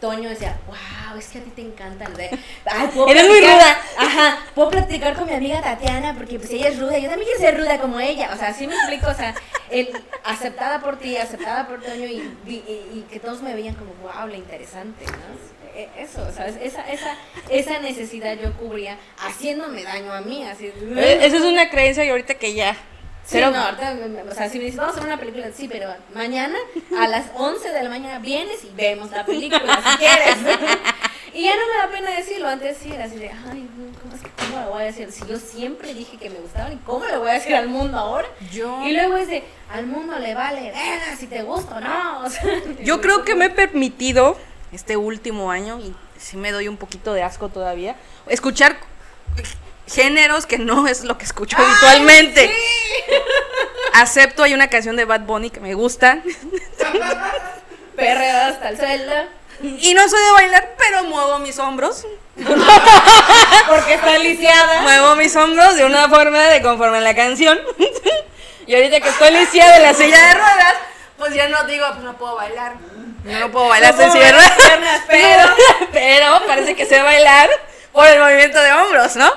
Toño decía, wow, es que a ti te encantan. De, Ay, ¿puedo Eres muy ruda. Ajá, puedo platicar con mi amiga Tatiana porque pues ella es ruda, yo también quiero ser ruda como ella. O sea, sí me explico, o sea, el, aceptada por ti, aceptada por Toño y, y- y que todos me veían como, wow, la interesante, ¿no? E- Eso, o sea, esa, esa, esa necesidad yo cubría haciéndome daño a mí, así. Eh, Esa es una creencia y ahorita que ya. Sí, Pero- no, ahorita, o sea, si me dices, vamos a ver una película, sí, pero mañana a las 11 de la mañana vienes y vemos la película, si quieres. Y ya no me da pena decirlo, antes sí era así de, ay, ¿cómo, es que, ¿cómo lo voy a decir? Si yo siempre dije que me gustaban, ¿y cómo lo voy a decir al mundo ahora? Yo, Y luego es de, al mundo le vale, verga, si te gusta o no. o sea, yo creo que me he permitido este último año, y sí me doy un poquito de asco todavía, escuchar géneros que no es lo que escucho habitualmente. Acepto, hay una canción de Bad Bunny que me gusta. Perreo hasta el suelo, Y no soy de bailar, pero muevo mis hombros. porque está lisiada. Muevo mis hombros de una forma de conforme a la canción. y ahorita que estoy lisiada en la silla de ruedas, pues ya no digo, pues no puedo bailar. No, no puedo bailar No puedo de ruedas. piernas, pero- pero parece que sé bailar por el movimiento de hombros, ¿no?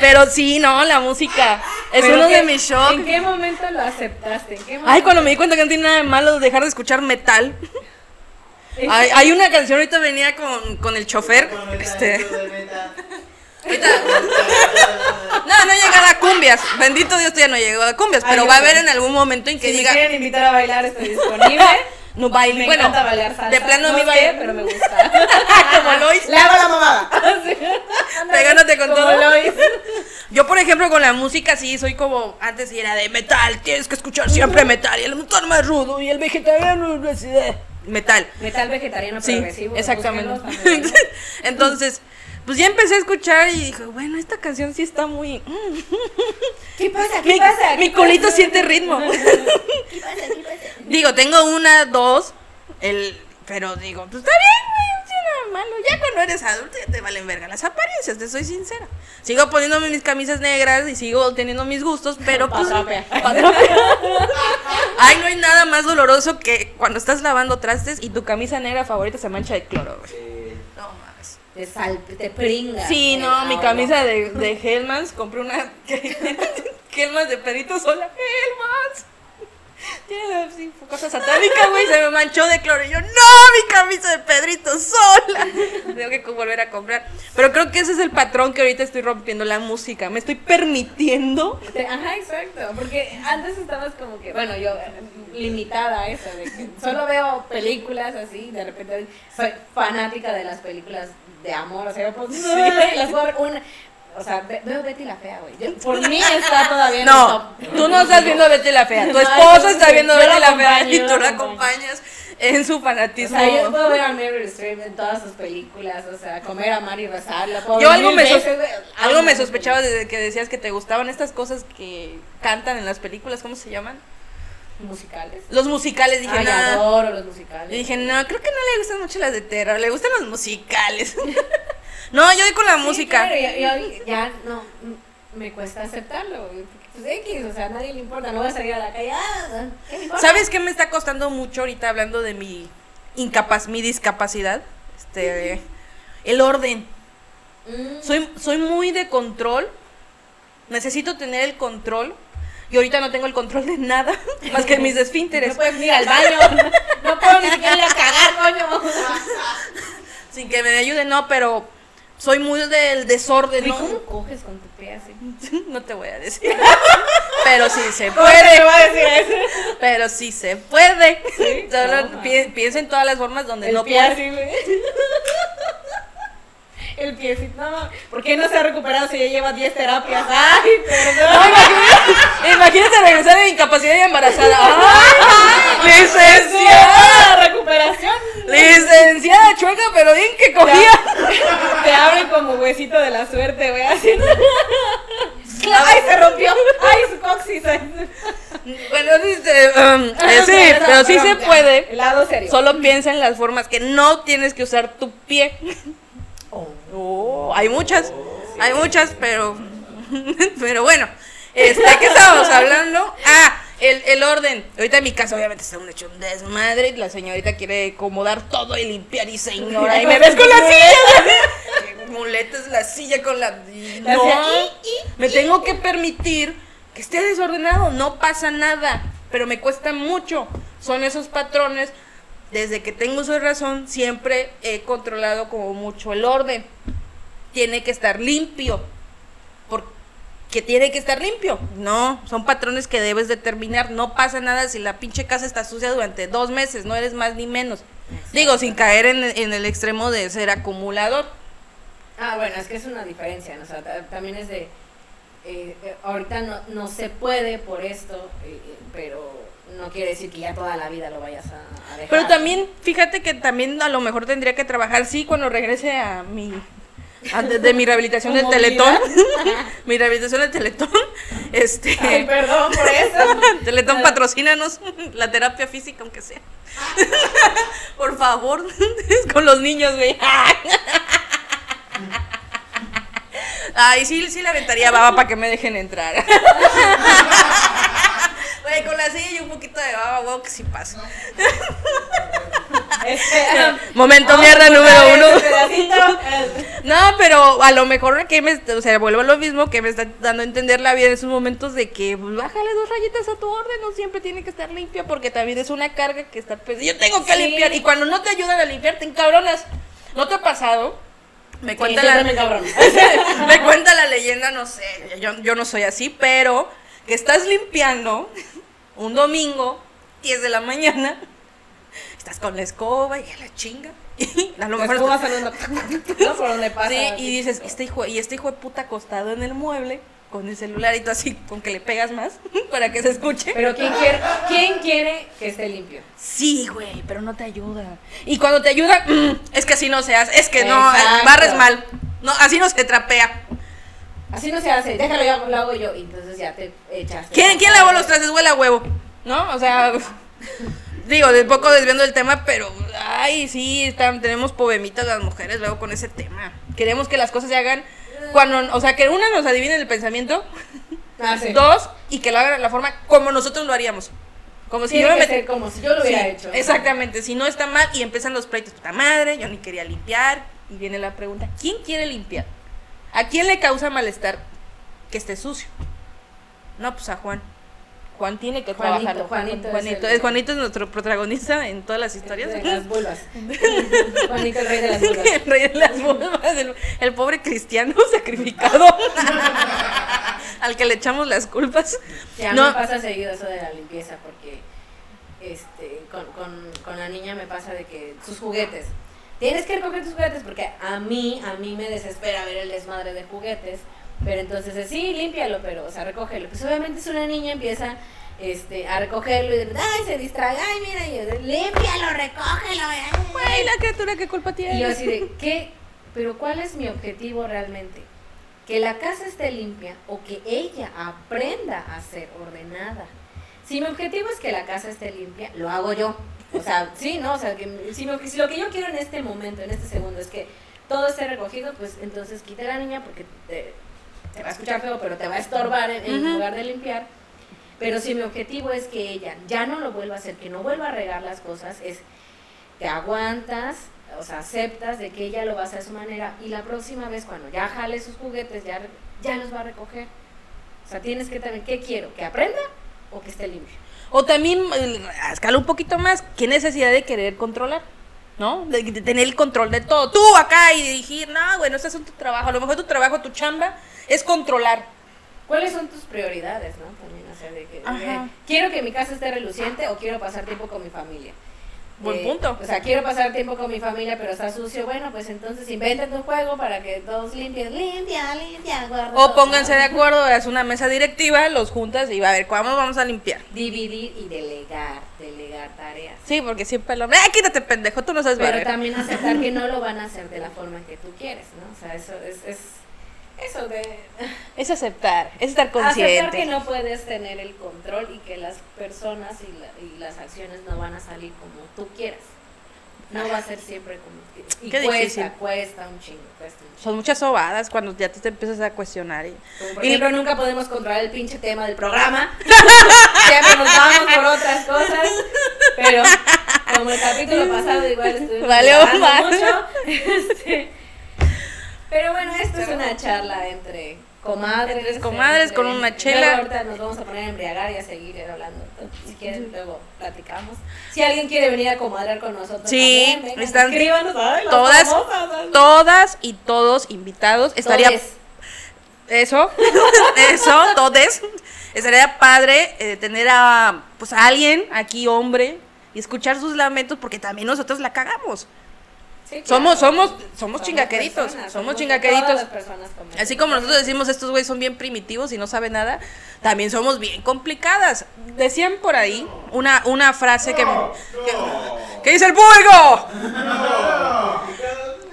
Pero sí, no, la música es uno ¿qué- de mis shocks. ¿En qué momento lo aceptaste? ¿En qué momento? Ay, cuando me di cuenta que no tiene nada de malo dejar de escuchar metal. Hay, hay una canción, ahorita venía con, con el chofer. Este, eso de meta. ahorita, no, no llega a cumbias. Bendito Dios, todavía no llegó a cumbias. Pero va a haber en algún momento en que si diga. me quieren invitar a bailar, estoy disponible. No baile. Me bueno, encanta bailar salsa. de plano no mi sé, baile. pero me gusta. Como Lois. Le hago la mamada. Pegándote con Como todo. Lois. Yo, por ejemplo, con la música sí soy como antes sí era de metal, tienes que escuchar siempre metal. Y el motor más rudo y el vegetariano no es de metal. Metal vegetariano Sí, progresivo. exactamente. Entonces, pues ya empecé a escuchar y dije, bueno, esta canción sí está muy. ¿Qué pasa? ¿Qué Mi, pasa? mi ¿Qué culito pasa? siente ritmo. ¿Qué pasa? ¿Qué pasa? digo, tengo una, dos, el, pero digo, pues está bien, güey, no tiene nada malo. Ya cuando eres adulto ya te valen verga las apariencias, te soy sincera. Sigo poniéndome mis camisas negras y sigo teniendo mis gustos, pero pues. Patrape. Ay, no hay nada más doloroso que cuando estás lavando trastes y tu camisa negra favorita se mancha de cloro, güey. Te sal, te. Sí, no, mi camisa de, de Hellmans, compré una Hellmans de Pedrito Sola. Hellmans. Tiene así cosas satánicas, güey, se me manchó de cloro. Y yo, no, mi camisa de Pedrito Sola. Tengo que volver a comprar. Pero creo que ese es el patrón que ahorita estoy rompiendo la música. Me estoy permitiendo. Ajá, exacto. Porque antes estabas como que, bueno, yo eh, limitada a eso, de que solo veo películas así, de repente soy fanática de las películas de amor, o sea, pues, las puedo ver una. O sea, ve- veo Betty la Fea, güey. Por mí está todavía en el No, top. tú no estás viendo Betty la Fea. Tu esposo está viendo Betty la Fea y tú la acompañas en su O fanatismo. sea, yo puedo ver a Meryl Streep en todas sus películas, o sea, comer, amar y rezar, Yo algo me, veces, algo me sospechaba desde que decías que te gustaban estas cosas que cantan en las películas, ¿cómo se llaman? Musicales. Los musicales, dije, Ay, no. adoro los musicales. Y dije, no, creo que no le gustan mucho las de terror, le gustan los musicales. no, yo voy con la Sí, música. claro, ya, ya- ya no, mm, me cuesta aceptarlo, Pues X, o sea, a nadie le importa, no voy a salir a la calle, ah. ¿Sabes qué me está costando mucho ahorita hablando de mi incapaz, mi discapacidad? Este, el orden. Mm, Soy, soy muy de control. Necesito tener el control. Y ahorita no tengo el control de nada, más que mis no esfínteres. puedes ir al baño, no puedo ni siquiera ir a cagar, coño. Sin que me ayude, no, pero soy muy del desorden. ¿Y ¿no? cómo coges con tu pie así? No te voy a decir. Pero sí se ¿Cómo te puede. voy a decir eso? Pero sí se puede. Sí, Solo no, pi- piensa en todas las formas donde El no pie puede. así, güey. El piecito, no, ¿por qué no se ha recuperado si ya lleva 10 terapias? Ay, No, perdón. imagínate, imagínate regresar de incapacidad y embarazada. ¡Ay! licenciada. ¡Ah, recuperación! Licenciada chueca, pero bien que cogía. Te abren como huesito de la suerte, güey, haciendo. ¡Ay, se rompió! ¡Ay, su coxis! Bueno, dice, um, eh, sí, pero sí se puede. El lado serio. Solo piensa en las formas que no tienes que usar tu pie. Oh, hay muchas, hay muchas, pero, pero bueno, este, ¿qué estábamos hablando? Ah, el, el orden. Ahorita en mi casa obviamente está un hecho un desmadre. La señorita quiere acomodar todo y limpiar y señora. Y me ves con la silla. Qué muleta es la silla con la. y La No, silla, me tengo que permitir que esté desordenado. No pasa nada. Pero me cuesta mucho. Son esos patrones. Desde que tengo uso de razón, siempre he controlado como mucho el orden. Tiene que estar limpio. Porque tiene que estar limpio. No, son patrones que debes determinar. No pasa nada si la pinche casa está sucia durante dos meses. No eres más ni menos. Digo, sin caer en, en el extremo de ser acumulador. Ah, bueno, es que es una diferencia, ¿no? o sea, ta- también es de, eh, eh, ahorita no, no se puede por esto, eh, pero no quiere decir que ya toda la vida lo vayas a, a dejar. Pero también, fíjate que también a lo mejor tendría que trabajar, sí, cuando regrese a mi. a- de, de mi rehabilitación ¿Tu del Teletón. mi rehabilitación del Teletón. Este. Ay, perdón por eso. Teletón, patrocínanos la terapia física, aunque sea. Por favor, con los niños, güey. Ay, sí, sí le aventaría baba para que me dejen entrar. Güey, con la silla y un poquito de baba, güey, que sí pasa. Este, Momento vamos mierda número uno. Eh, No, pero a lo mejor que me, o sea, vuelvo a lo mismo que me está dando a entender la vida en esos momentos de que pues, bájale dos rayitas a tu orden, no siempre tiene que estar limpia porque también es una carga que está pesada. Yo tengo que Sí. limpiar y cuando no te ayudan a limpiar te encabronas. ¿No te ha pasado? Me cuenta sí, la me cuenta la leyenda, no sé, yo, yo no soy así, pero que estás limpiando un domingo, 10 de la mañana, estás con la escoba y a la chinga. Y a lo mejor escoba saliendo, ¿no? Por donde pasa. Sí, y dices, este hijo, y este hijo de puta acostado en el mueble, con el celular y tú así, con que le pegas más, para que se escuche. Pero ¿quién quiere, ¿quién quiere que esté limpio? sí, güey, pero no te ayuda. Y cuando te ayuda, mm, es que así no se hace, es que no, barres mal. No, así no se trapea. Así no se hace, déjalo, yo lo hago yo. Y entonces ya te echaste. ¿Quién, ¿quién lavó los trastes? Huele a huevo. ¿No? O sea, digo, de poco desviando el tema, pero, ay, sí, están, tenemos pobemitas las mujeres luego con ese tema. Queremos que las cosas se hagan cuando, o sea, que una nos adivine el pensamiento, Ah, sí. dos, y que lo hagan de la forma como nosotros lo haríamos. Como si yo me met- como si yo lo hubiera Sí, hecho. Exactamente, si no está mal y empiezan los pleitos, puta madre, yo ni quería limpiar. Y viene la pregunta, ¿quién quiere limpiar? ¿A quién le causa malestar que esté sucio? No, pues a Juan. Juan tiene que Juanito, trabajar. Juanito es Juanito, el- es, Juanito es nuestro protagonista en todas las historias. De las. Juanito, el rey de las vulvas. el rey de las vulvas, el, el pobre cristiano sacrificado al que le echamos las culpas. Sí, a mí No. me pasa seguido eso de la limpieza porque este, con, con, con la niña me pasa de que sus juguetes. Tienes que recoger tus juguetes porque a mí, a mí me desespera ver el desmadre de juguetes. Pero entonces es, sí, límpialo, pero, o sea, recógelo. Pues obviamente es una niña, empieza este, a recogerlo y de ay, se distrae, ay, mira, y yo, límpialo, recógelo. ay". La criatura, ¿qué culpa tiene? Y yo así de, ¿qué? Pero ¿cuál es mi objetivo realmente? Que la casa esté limpia o que ella aprenda a ser ordenada. Si mi objetivo es que la casa esté limpia, lo hago yo. O sea, sí, ¿no? O sea, que si, lo que yo quiero en este momento, en este segundo, es que todo esté recogido, pues entonces quita a la niña porque te, te va a escuchar feo, pero te va a estorbar en, lugar de limpiar. Pero si mi objetivo es que ella ya no lo vuelva a hacer, que no vuelva a regar las cosas, es te aguantas, o sea, aceptas de que ella lo va a hacer a su manera y la próxima vez cuando ya jale sus juguetes, ya, ya los va a recoger. O sea, tienes que también, ¿qué quiero? ¿Que aprenda o que esté limpio? O también, eh, a escala un poquito más, ¿qué necesidad de querer controlar? ¿No? De, de tener el control de todo. Tú acá y dirigir, no, bueno, este es tu trabajo. A lo mejor tu trabajo, tu chamba, es controlar. ¿Cuáles son tus prioridades, no? También, o sea, de que, de, quiero que mi casa esté reluciente o quiero pasar tiempo con mi familia. Buen Eh, punto. O sea, quiero pasar tiempo con mi familia, pero está sucio. Bueno, pues entonces invéntate un juego para que todos limpien. Limpia, limpia, guarda. O pónganse de acuerdo, es una mesa directiva, los juntas y va a ver, ¿cuándo vamos a limpiar? Dividir y delegar, delegar tareas. Sí, porque siempre hombre, ¡ay, quítate pendejo! Tú no sabes Pero barrer". también aceptar que no lo van a hacer de la forma que tú quieres, ¿no? O sea, eso es, es eso de Es aceptar, es estar aceptar consciente. que no puedes tener el control y que las personas y, la- y las acciones no van a salir como tú quieras. No va a ser siempre como y Qué cuesta, difícil. cuesta un chingo, cuesta un chingo. Son muchas sobadas cuando ya te empiezas a cuestionar. y- Como por Y- ejemplo, nunca podemos controlar el pinche tema del programa. Siempre nos vamos por otras cosas. Pero como el capítulo pasado igual estuvimos Valió mucho. Este, pero bueno, esto es una charla entre comadres. Entre comadres con una chela. Ahorita nos vamos a poner a embriagar y a seguir hablando. Si quieren, luego platicamos. Si alguien quiere venir a comadrar con nosotros, Sí, también, vengan, están escríbanos. Ay, todas- famosas. Todas y todos invitados. Estaría Todes. eso, eso, todes. Estaría padre eh, tener a pues a alguien aquí hombre y escuchar sus lamentos porque también nosotros la cagamos. Sí, claro. Somos somos somos chingaqueritos, personas, somos chingaqueritos. como Así como nosotros decimos estos güeyes son bien primitivos y no saben nada, también somos bien complicadas. Decían por ahí una, una frase que, que, ¿qué dice el público?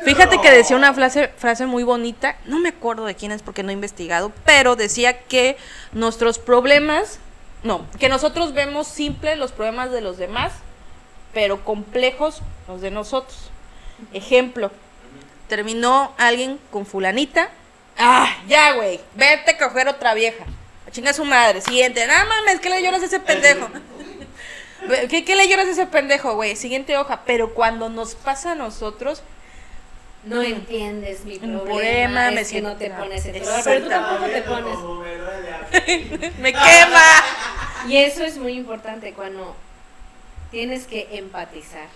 Fíjate que decía una frase, frase muy bonita, no me acuerdo de quién es porque no he investigado, pero decía que nuestros problemas, no, que nosotros vemos simples los problemas de los demás, pero complejos los de nosotros. Ejemplo, terminó alguien con fulanita. Ah, ya, güey, vete a coger otra vieja. Chinga su madre. Siguiente, no mames, ¿qué le lloras a ese pendejo? ¿Qué, qué le lloras a ese pendejo, güey? Siguiente hoja. Pero cuando nos pasa a nosotros, no entiendes mi problema, problema, es me que siento- no te pones en pero tú tampoco te pones. Me quema. Y eso es muy importante cuando tienes que empatizar.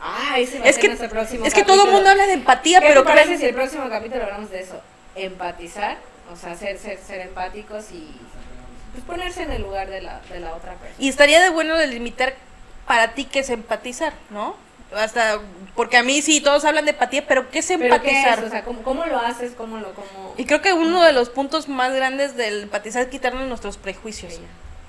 Ah, ese va a Es ser que, nuestro próximo es que todo el mundo habla de empatía, ¿Qué pero te parece si el próximo capítulo hablamos de eso? Empatizar, o sea, ser, ser, ser empáticos y pues, ponerse en el lugar de la, de la otra persona. Y estaría de bueno delimitar para ti qué es empatizar, ¿no? Hasta, porque a mí sí, todos hablan de empatía, pero ¿qué es ¿Pero qué empatizar? es? O sea, ¿cómo, cómo lo haces? ¿Cómo lo...? Cómo... Y creo que uno de los puntos más grandes del empatizar es quitarnos nuestros prejuicios.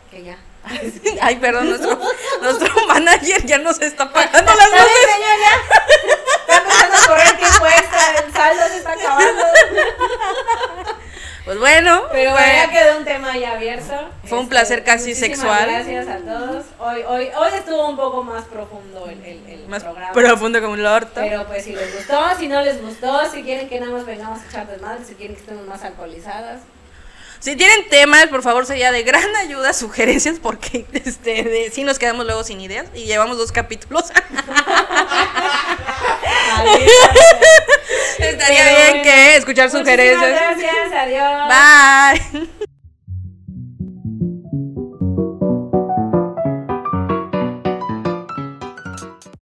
Que ya. Ay, perdón, nuestro, nuestro manager ya nos está pagando las luces. bien, señor, ya. Está empezando a correr tiempo extra, el saldo se está acabando. Pues bueno, Pero fue- ya quedó un tema ya abierto. Este, Fue un placer casi muchísimas sexual. Gracias a todos. Hoy, hoy, hoy estuvo un poco más profundo el, el, el más programa. profundo como un orto. Pero pues si les gustó, si no les gustó, si quieren que nada más vengamos a echar desmadre, si quieren que estemos más alcoholizadas. Si tienen temas, por favor, sería de gran ayuda, sugerencias, porque este, de, sí nos quedamos luego sin ideas y llevamos dos capítulos. Estaría bien que escuchar Muchísimas sugerencias. gracias, adiós. Bye.